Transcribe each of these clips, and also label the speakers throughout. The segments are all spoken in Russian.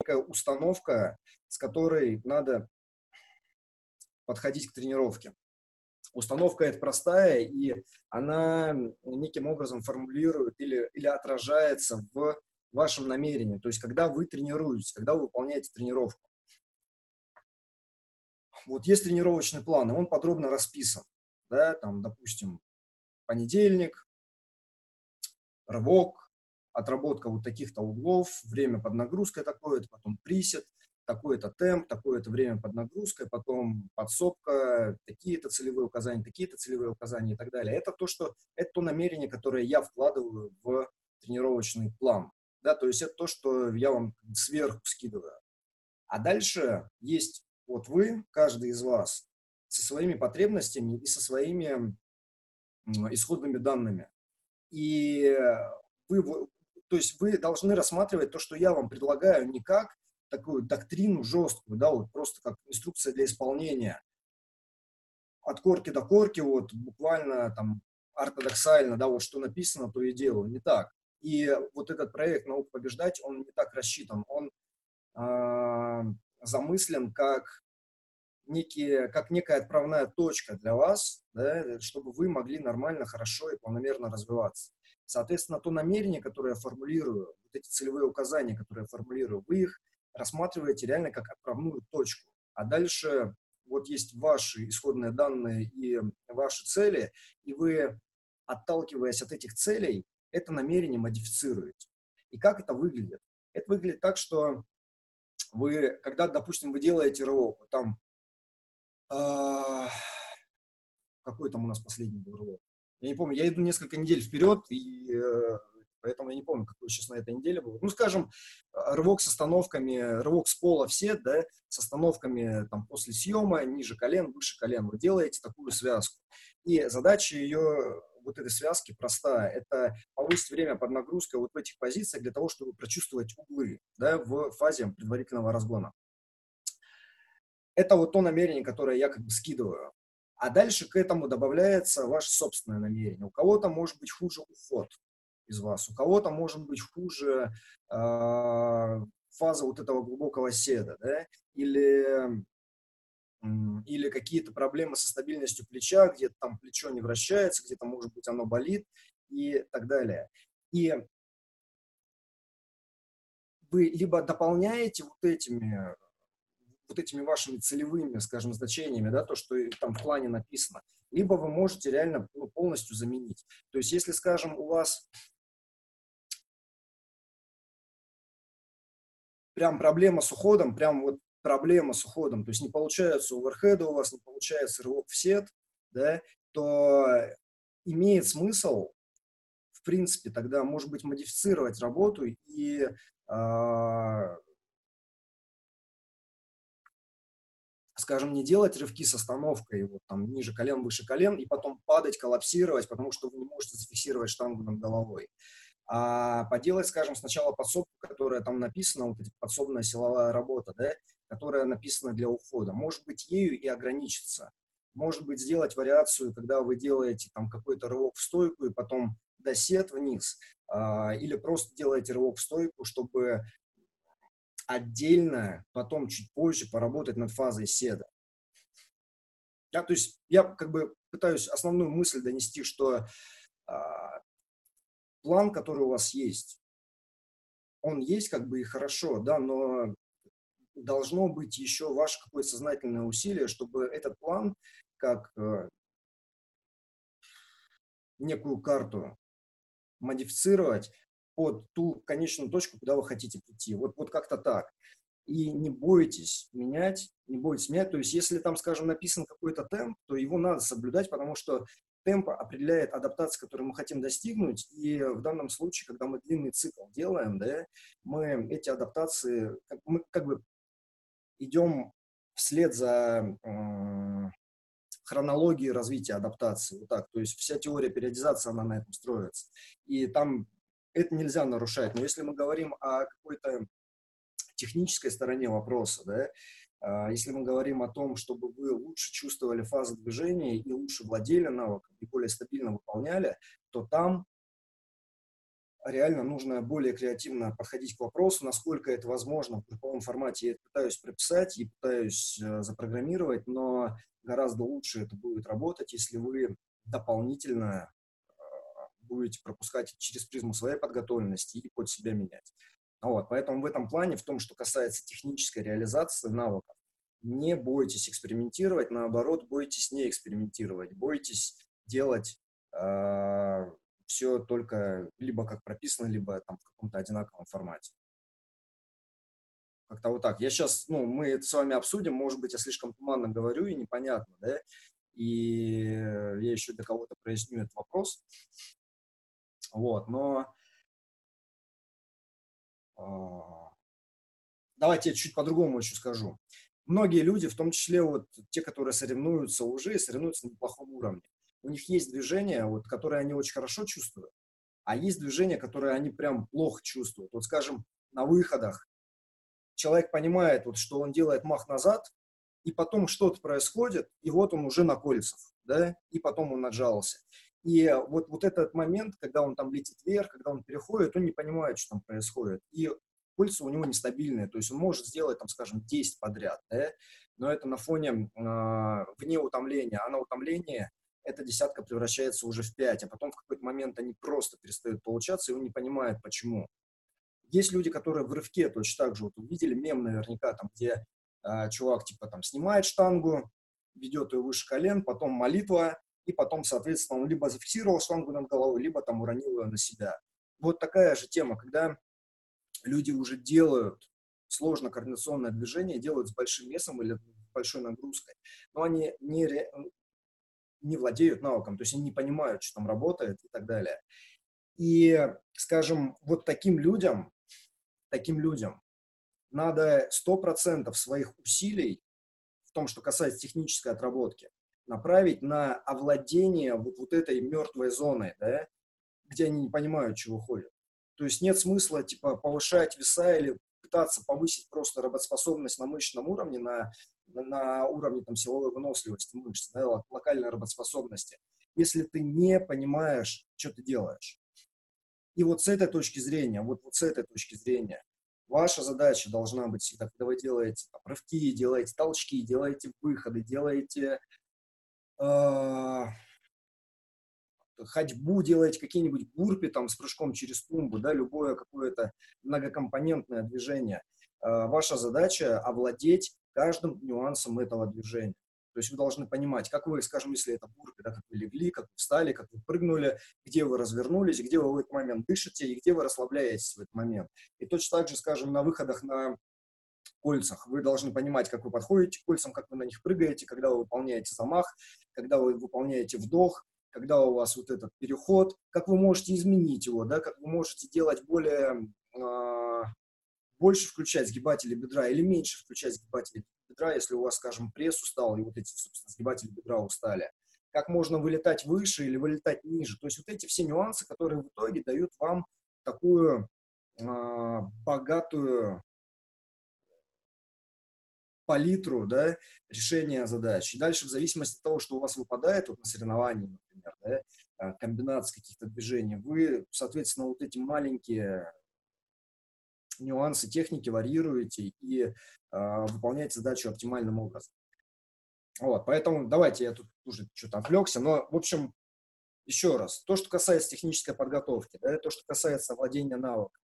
Speaker 1: некая установка, с которой надо подходить к тренировке. Установка это простая, и она неким образом формулирует или, или отражается в вашем намерении. То есть, когда вы тренируетесь, когда вы выполняете тренировку. Вот есть тренировочный план, и он подробно расписан. Да, там, допустим, понедельник, рывок, отработка вот таких-то углов, время под нагрузкой такое-то, потом присед, такой-то темп, такое-то время под нагрузкой, потом подсобка, такие-то целевые указания, такие-то целевые указания и так далее. Это то, что, это то намерение, которое я вкладываю в тренировочный план. Да, то есть это то, что я вам сверху скидываю. А дальше есть вот вы, каждый из вас, со своими потребностями и со своими исходными данными. И вы, то есть вы должны рассматривать то, что я вам предлагаю, не как такую доктрину жесткую, да, вот просто как инструкция для исполнения. От корки до корки, вот буквально там ортодоксально, да, вот что написано, то и делаю. Не так. И вот этот проект «Наука побеждать», он не так рассчитан. Он э, замыслен как, некие, как некая отправная точка для вас, да, чтобы вы могли нормально, хорошо и планомерно развиваться. Соответственно, то намерение, которое я формулирую, вот эти целевые указания, которые я формулирую, вы их рассматриваете реально как отправную точку. А дальше вот есть ваши исходные данные и ваши цели, и вы, отталкиваясь от этих целей, это намерение модифицируете. И как это выглядит? Это выглядит так, что вы, когда, допустим, вы делаете рывок, там, какой там у нас последний был рывок? Я не помню, я иду несколько недель вперед, и э, Поэтому я не помню, какой сейчас на этой неделе был. Ну, скажем, рывок с остановками, рывок с пола все, да, с остановками там после съема, ниже колен, выше колен. Вы делаете такую связку. И задача ее, вот этой связки простая. Это повысить время под нагрузкой вот в этих позициях для того, чтобы прочувствовать углы, да, в фазе предварительного разгона. Это вот то намерение, которое я как бы скидываю. А дальше к этому добавляется ваше собственное намерение. У кого-то может быть хуже уход, из вас. У кого-то может быть хуже э, фаза вот этого глубокого седа, да, или, или какие-то проблемы со стабильностью плеча, где-то там плечо не вращается, где-то, может быть, оно болит и так далее. И вы либо дополняете вот этими вот этими вашими целевыми, скажем, значениями, да, то, что там в плане написано, либо вы можете реально ну, полностью заменить. То есть, если, скажем, у вас прям проблема с уходом, прям вот проблема с уходом, то есть не получается оверхеда у вас, не получается рывок в сет, да, то имеет смысл, в принципе, тогда, может быть, модифицировать работу и э, скажем, не делать рывки с остановкой вот там ниже колен, выше колен, и потом падать, коллапсировать, потому что вы не можете зафиксировать штангу над головой а поделать, скажем, сначала подсобку, которая там написана, вот эта подсобная силовая работа, да, которая написана для ухода. Может быть, ею и ограничиться. Может быть, сделать вариацию, когда вы делаете там какой-то рывок в стойку и потом досет вниз, а, или просто делаете рывок в стойку, чтобы отдельно, потом чуть позже поработать над фазой седа. Да, то есть я как бы пытаюсь основную мысль донести, что а, план, который у вас есть, он есть как бы и хорошо, да, но должно быть еще ваше какое-то сознательное усилие, чтобы этот план как э, некую карту модифицировать под ту конечную точку, куда вы хотите прийти. Вот, вот как-то так. И не бойтесь менять, не бойтесь менять. То есть, если там, скажем, написан какой-то темп, то его надо соблюдать, потому что темп определяет адаптацию, которую мы хотим достигнуть, и в данном случае, когда мы длинный цикл делаем, да, мы эти адаптации, мы как бы идем вслед за э, хронологией развития адаптации, вот так, то есть вся теория периодизации, она на этом строится, и там это нельзя нарушать, но если мы говорим о какой-то технической стороне вопроса, да, а, если мы говорим о том, чтобы вы лучше чувствовали фазы движения и лучше владели навыком и более стабильно выполняли, то там реально нужно более креативно подходить к вопросу, насколько это возможно в групповом формате. Я пытаюсь прописать и пытаюсь э, запрограммировать, но гораздо лучше это будет работать, если вы дополнительно будете пропускать через призму своей подготовленности и под себя менять. Вот, поэтому в этом плане, в том, что касается технической реализации навыков, не бойтесь экспериментировать, наоборот, бойтесь не экспериментировать, бойтесь делать э, все только либо как прописано, либо там в каком-то одинаковом формате. Как-то вот так. Я сейчас, ну, мы это с вами обсудим, может быть, я слишком туманно говорю и непонятно, да, и я еще для кого-то проясню этот вопрос. Вот, но э, давайте я чуть по-другому еще скажу многие люди, в том числе вот те, которые соревнуются уже, соревнуются на неплохом уровне. У них есть движения, вот, которые они очень хорошо чувствуют, а есть движения, которые они прям плохо чувствуют. Вот, скажем, на выходах человек понимает, вот, что он делает мах назад, и потом что-то происходит, и вот он уже на кольцах, да, и потом он отжался. И вот, вот этот момент, когда он там летит вверх, когда он переходит, он не понимает, что там происходит. И пульсы у него нестабильные, то есть он может сделать, там, скажем, 10 подряд, да? но это на фоне э, вне утомления, а на утомление эта десятка превращается уже в 5, а потом в какой-то момент они просто перестают получаться, и он не понимает, почему. Есть люди, которые в рывке точно так же, вот увидели мем наверняка, там, где э, чувак, типа, там, снимает штангу, ведет ее выше колен, потом молитва, и потом, соответственно, он либо зафиксировал штангу над головой, либо там уронил ее на себя. Вот такая же тема, когда люди уже делают сложно координационное движение, делают с большим весом или большой нагрузкой, но они не, не владеют навыком, то есть они не понимают, что там работает и так далее. И, скажем, вот таким людям, таким людям надо 100% своих усилий в том, что касается технической отработки, направить на овладение вот, вот этой мертвой зоной, да, где они не понимают, чего ходят. То есть нет смысла типа повышать веса или пытаться повысить просто работоспособность на мышечном уровне, на, на уровне там, силовой выносливости мышц, да, локальной работоспособности, если ты не понимаешь, что ты делаешь. И вот с этой точки зрения, вот, вот с этой точки зрения, ваша задача должна быть всегда, когда вы делаете там, рывки, делаете толчки, делаете выходы, делаете ходьбу делаете, какие-нибудь бурпи там с прыжком через тумбу, да, любое какое-то многокомпонентное движение. А, ваша задача овладеть каждым нюансом этого движения. То есть вы должны понимать, как вы, скажем, если это бурпи, да, как вы легли, как вы встали, как вы прыгнули, где вы развернулись, где вы в этот момент дышите и где вы расслабляетесь в этот момент. И точно так же, скажем, на выходах на кольцах. Вы должны понимать, как вы подходите к кольцам, как вы на них прыгаете, когда вы выполняете замах, когда вы выполняете вдох, когда у вас вот этот переход, как вы можете изменить его, да, как вы можете делать более, э, больше включать сгибатели бедра или меньше включать сгибатели бедра, если у вас, скажем, пресс устал и вот эти, собственно, сгибатели бедра устали. Как можно вылетать выше или вылетать ниже. То есть вот эти все нюансы, которые в итоге дают вам такую э, богатую палитру да, решения задач. И дальше, в зависимости от того, что у вас выпадает вот на соревновании, например, да, а, комбинация каких-то движений, вы, соответственно, вот эти маленькие нюансы техники варьируете и э, выполняете задачу оптимальным образом. Вот, поэтому давайте я тут уже что-то отвлекся, но, в общем, еще раз, то, что касается технической подготовки, да, то, что касается владения навыком,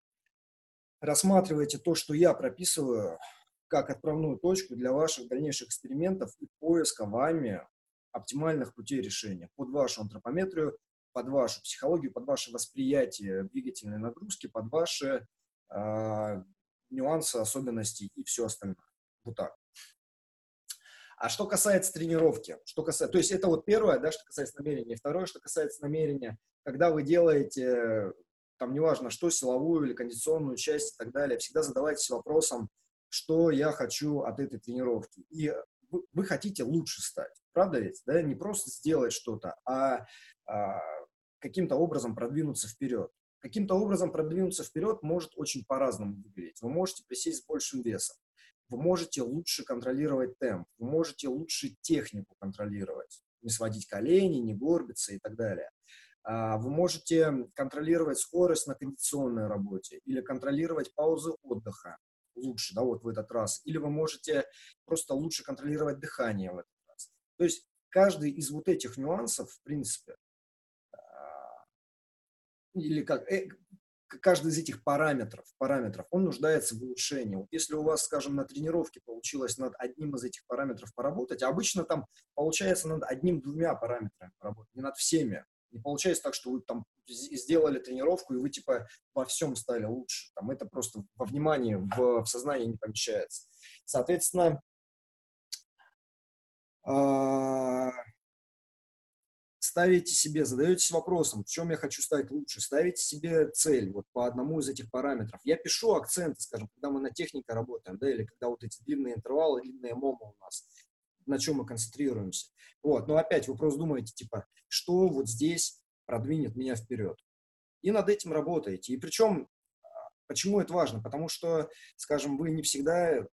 Speaker 1: рассматривайте то, что я прописываю как отправную точку для ваших дальнейших экспериментов и поиска вами оптимальных путей решения под вашу антропометрию, под вашу психологию, под ваше восприятие двигательной нагрузки, под ваши э, нюансы, особенности и все остальное. Вот так. А что касается тренировки, что касается, то есть это вот первое, да, что касается намерения. Второе, что касается намерения, когда вы делаете, там неважно, что, силовую или кондиционную часть и так далее, всегда задавайтесь вопросом, что я хочу от этой тренировки. И вы, вы хотите лучше стать, правда ведь? Да? Не просто сделать что-то, а, а каким-то образом продвинуться вперед. Каким-то образом продвинуться вперед может очень по-разному выглядеть. Вы можете присесть с большим весом, вы можете лучше контролировать темп, вы можете лучше технику контролировать, не сводить колени, не горбиться и так далее. А, вы можете контролировать скорость на кондиционной работе или контролировать паузы отдыха лучше, да, вот в этот раз. Или вы можете просто лучше контролировать дыхание в этот раз. То есть каждый из вот этих нюансов, в принципе, а, или как, э, каждый из этих параметров, параметров, он нуждается в улучшении. Вот если у вас, скажем, на тренировке получилось над одним из этих параметров поработать, а обычно там получается над одним-двумя параметрами поработать, не над всеми. Не получается так, что вы там сделали тренировку, и вы типа во всем стали лучше. Там это просто во внимании, в, в сознании не помещается. Соответственно, э, ставите себе, задаетесь вопросом, в чем я хочу стать лучше, ставите себе цель вот по одному из этих параметров. Я пишу акценты, скажем, когда мы на технике работаем, да, или когда вот эти длинные интервалы, длинные момо у нас, на чем мы концентрируемся. Вот, но опять вы просто думаете, типа, что вот здесь продвинет меня вперед. И над этим работаете. И причем, а, почему это важно? Потому что, скажем, вы не всегда,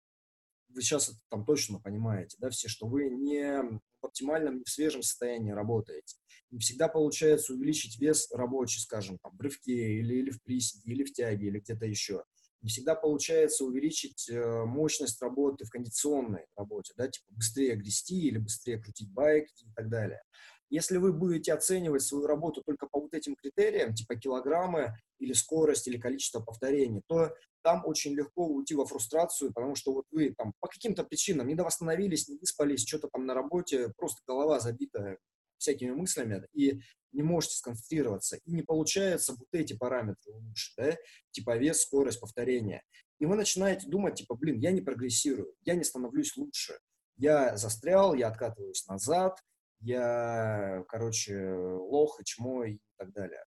Speaker 1: вы сейчас это там точно понимаете, да, все, что вы не в оптимальном, не в свежем состоянии работаете. Не всегда получается увеличить вес рабочий, скажем, там, в рывке или, или в приседе, или в тяге, или где-то еще. Не всегда получается увеличить э, мощность работы в кондиционной работе, да, типа быстрее грести или быстрее крутить байк и так далее. Если вы будете оценивать свою работу только по вот этим критериям, типа килограммы или скорость, или количество повторений, то там очень легко уйти во фрустрацию, потому что вот вы там по каким-то причинам не восстановились, не выспались, что-то там на работе, просто голова забита всякими мыслями, и не можете сконцентрироваться, и не получается вот эти параметры лучше, да, типа вес, скорость, повторения. И вы начинаете думать, типа, блин, я не прогрессирую, я не становлюсь лучше, я застрял, я откатываюсь назад, я, короче, лох и чмо и так далее.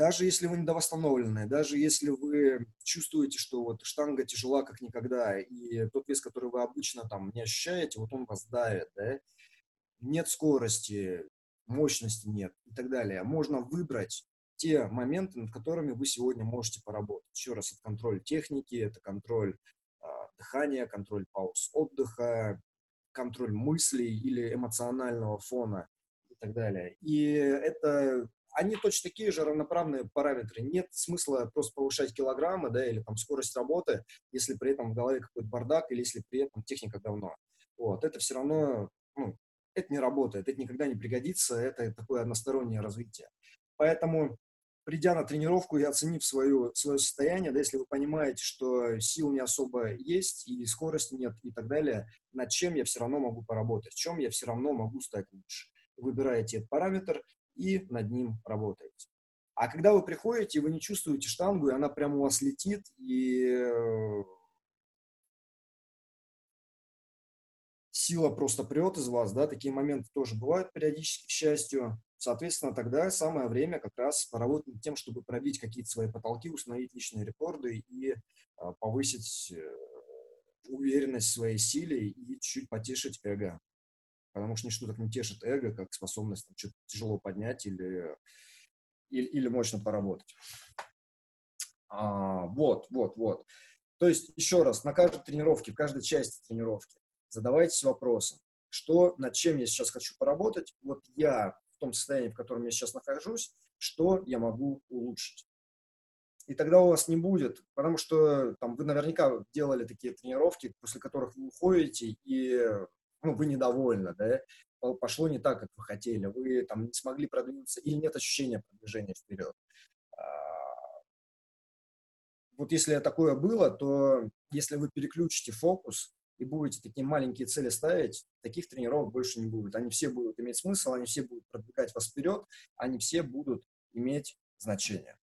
Speaker 1: Даже если вы недовосстановленные, даже если вы чувствуете, что вот штанга тяжела как никогда, и тот вес, который вы обычно там не ощущаете, вот он вас давит, да, нет скорости, мощности нет и так далее. Можно выбрать те моменты, над которыми вы сегодня можете поработать. Еще раз, это контроль техники, это контроль дыхания, контроль пауз отдыха, контроль мыслей или эмоционального фона и так далее. И это они точно такие же равноправные параметры. Нет смысла просто повышать килограммы, да, или там скорость работы, если при этом в голове какой-то бардак, или если при этом техника говно. Вот, это все равно, ну, это не работает, это никогда не пригодится, это такое одностороннее развитие. Поэтому придя на тренировку и оценив свое, свое состояние, да, если вы понимаете, что сил не особо есть и скорости нет и так далее, над чем я все равно могу поработать, в чем я все равно могу стать лучше. Выбираете этот параметр и над ним работаете. А когда вы приходите, вы не чувствуете штангу, и она прямо у вас летит, и э, сила просто прет из вас, да, такие моменты тоже бывают периодически, к счастью. Соответственно, тогда самое время как раз поработать над тем, чтобы пробить какие-то свои потолки, установить личные рекорды и а, повысить э, уверенность в своей силе и чуть потешить эго. Потому что ничто так не тешит эго, как способность там, что-то тяжело поднять или, или, или мощно поработать. А, вот, вот, вот. То есть, еще раз, на каждой тренировке, в каждой части тренировки задавайтесь вопросом, что, над чем я сейчас хочу поработать. Вот я том состоянии, в котором я сейчас нахожусь, что я могу улучшить. И тогда у вас не будет, потому что там, вы наверняка делали такие тренировки, после которых вы уходите, и ну, вы недовольны, да, пошло не так, как вы хотели, вы там не смогли продвинуться, или нет ощущения продвижения вперед. А, вот если такое было, то если вы переключите фокус и будете такие маленькие цели ставить, таких тренировок больше не будет. Они все будут иметь смысл, они все будут продвигать вас вперед, они все будут иметь значение.